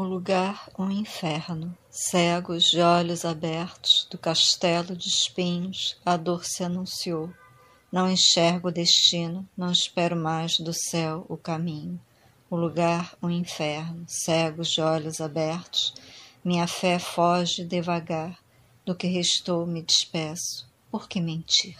O lugar, um inferno. Cegos de olhos abertos, do castelo de espinhos, a dor se anunciou. Não enxergo o destino, não espero mais do céu o caminho. O lugar, um inferno. Cegos de olhos abertos, minha fé foge devagar. Do que restou me despeço. Por que mentir?